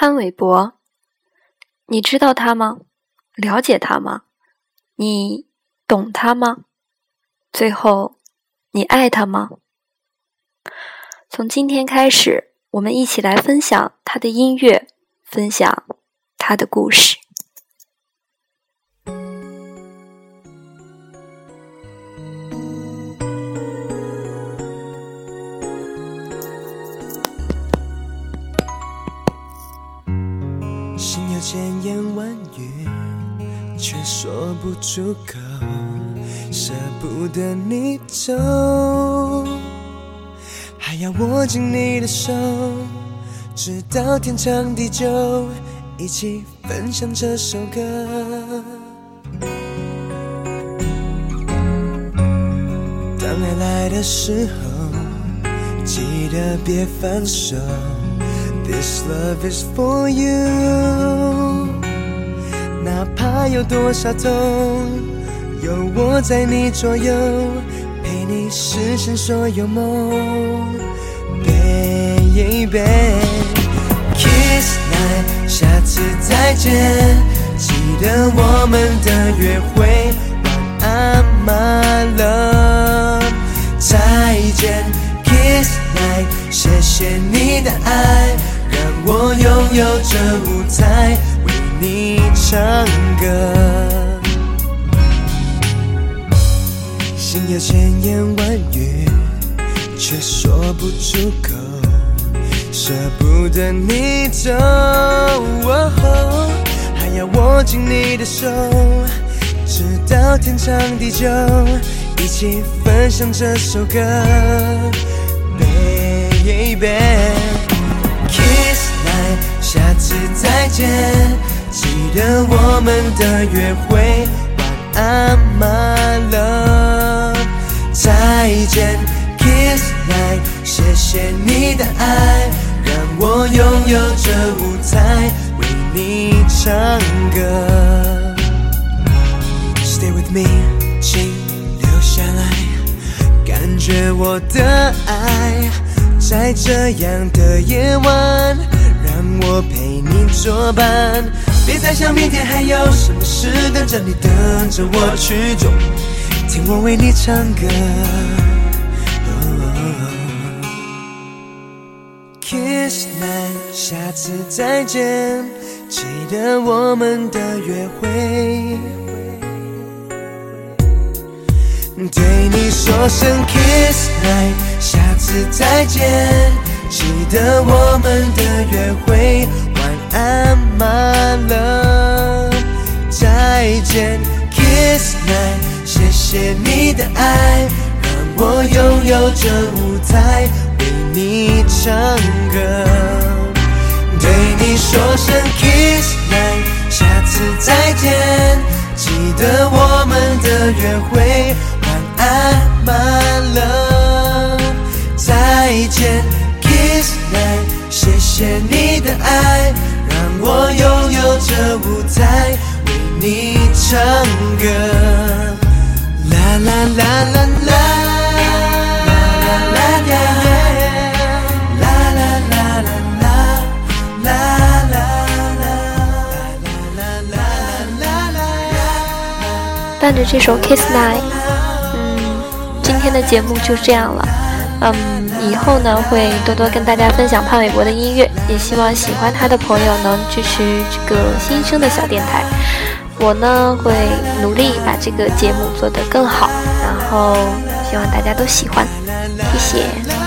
潘玮柏，你知道他吗？了解他吗？你懂他吗？最后，你爱他吗？从今天开始，我们一起来分享他的音乐，分享他的故事。千言万语，却说不出口，舍不得你走，还要握紧你的手，直到天长地久，一起分享这首歌。当爱来的时候，记得别放手。This love is for you，哪怕有多少痛，有我在你左右，陪你实现所有梦。Baby，kiss night，下次再见，记得我们的约会。晚安，my love，再见，kiss night，谢谢你的爱。我拥有这舞台，为你唱歌。心有千言万语，却说不出口，舍不得你走，还要握紧你的手，直到天长地久，一起分享这首歌，baby。记得我们的约会。晚安，my love，再见，kiss night，谢谢你的爱，让我拥有这舞台，为你唱歌。Stay with me，请留下来，感觉我的爱，在这样的夜晚。让我陪你作伴，别再想明天还有什么事等着你，等着我去做。听我为你唱歌。Kiss night，下次再见，记得我们的约会。对你说声 Kiss night，下次再见。记得我们的约会，安，my love，再见，kiss night，谢谢你的爱，让我拥有这舞台，为你唱歌，对你说声 kiss night，下次再见，记得我们的约会，晚安，my love，再见，Kiss my，。谢谢你。唱歌。啦啦啦啦啦，伴着这首《Kiss Night》，嗯，今天的节目就这样了。嗯，以后呢会多多跟大家分享潘玮柏的音乐，也希望喜欢他的朋友能支持这个新生的小电台。我呢会努力把这个节目做得更好，然后希望大家都喜欢，谢谢。